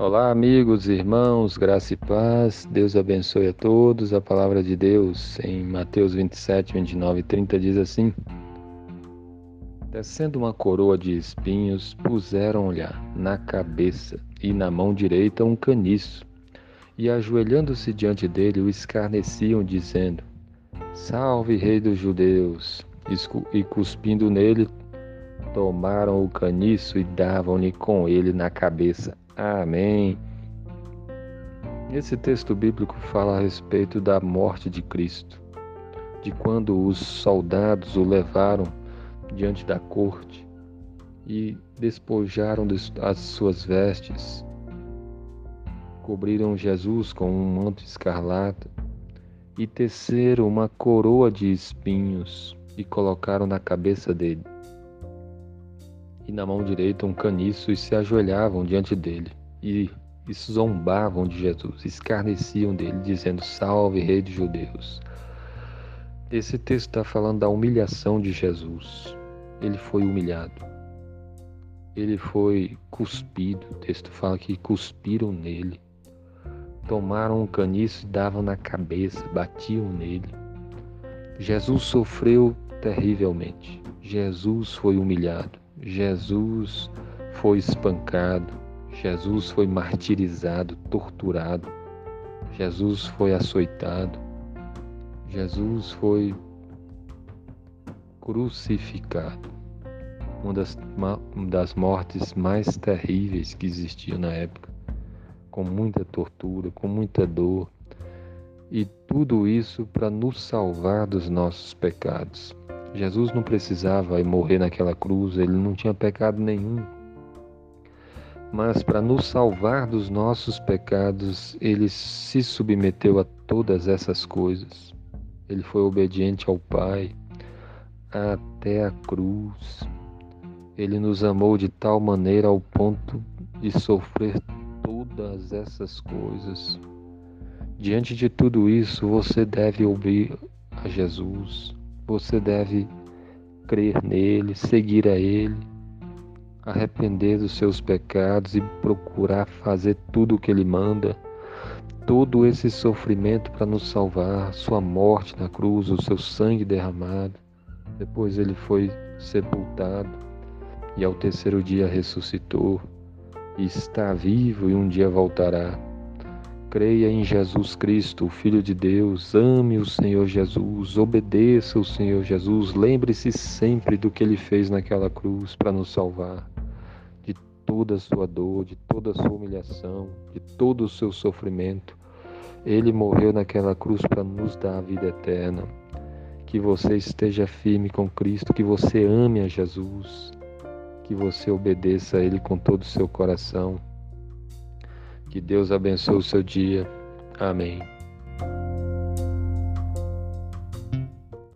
Olá, amigos, irmãos, graça e paz. Deus abençoe a todos. A palavra de Deus em Mateus 27, 29 e 30 diz assim: Descendo uma coroa de espinhos, puseram-lhe na cabeça e na mão direita um caniço, e ajoelhando-se diante dele, o escarneciam, dizendo: Salve, Rei dos Judeus! E cuspindo nele, tomaram o caniço e davam-lhe com ele na cabeça. Amém. Esse texto bíblico fala a respeito da morte de Cristo, de quando os soldados o levaram diante da corte e despojaram as suas vestes, cobriram Jesus com um manto escarlata e teceram uma coroa de espinhos e colocaram na cabeça dele e na mão direita um caniço e se ajoelhavam diante dele e, e zombavam de Jesus, escarneciam dele, dizendo: Salve, Rei dos Judeus. Esse texto está falando da humilhação de Jesus. Ele foi humilhado. Ele foi cuspido. O texto fala que cuspiram nele. Tomaram um caniço e davam na cabeça, batiam nele. Jesus sofreu terrivelmente. Jesus foi humilhado. Jesus foi espancado, Jesus foi martirizado, torturado, Jesus foi açoitado, Jesus foi crucificado. Uma das, uma das mortes mais terríveis que existia na época, com muita tortura, com muita dor, e tudo isso para nos salvar dos nossos pecados. Jesus não precisava morrer naquela cruz, ele não tinha pecado nenhum. Mas para nos salvar dos nossos pecados, ele se submeteu a todas essas coisas. Ele foi obediente ao Pai até a cruz. Ele nos amou de tal maneira ao ponto de sofrer todas essas coisas. Diante de tudo isso, você deve ouvir a Jesus você deve crer nele, seguir a ele, arrepender dos seus pecados e procurar fazer tudo o que ele manda. Todo esse sofrimento para nos salvar, sua morte na cruz, o seu sangue derramado. Depois ele foi sepultado e ao terceiro dia ressuscitou e está vivo e um dia voltará. Creia em Jesus Cristo, o Filho de Deus, ame o Senhor Jesus, obedeça o Senhor Jesus, lembre-se sempre do que ele fez naquela cruz para nos salvar, de toda a sua dor, de toda a sua humilhação, de todo o seu sofrimento. Ele morreu naquela cruz para nos dar a vida eterna. Que você esteja firme com Cristo, que você ame a Jesus, que você obedeça a Ele com todo o seu coração que Deus abençoe o seu dia. Amém.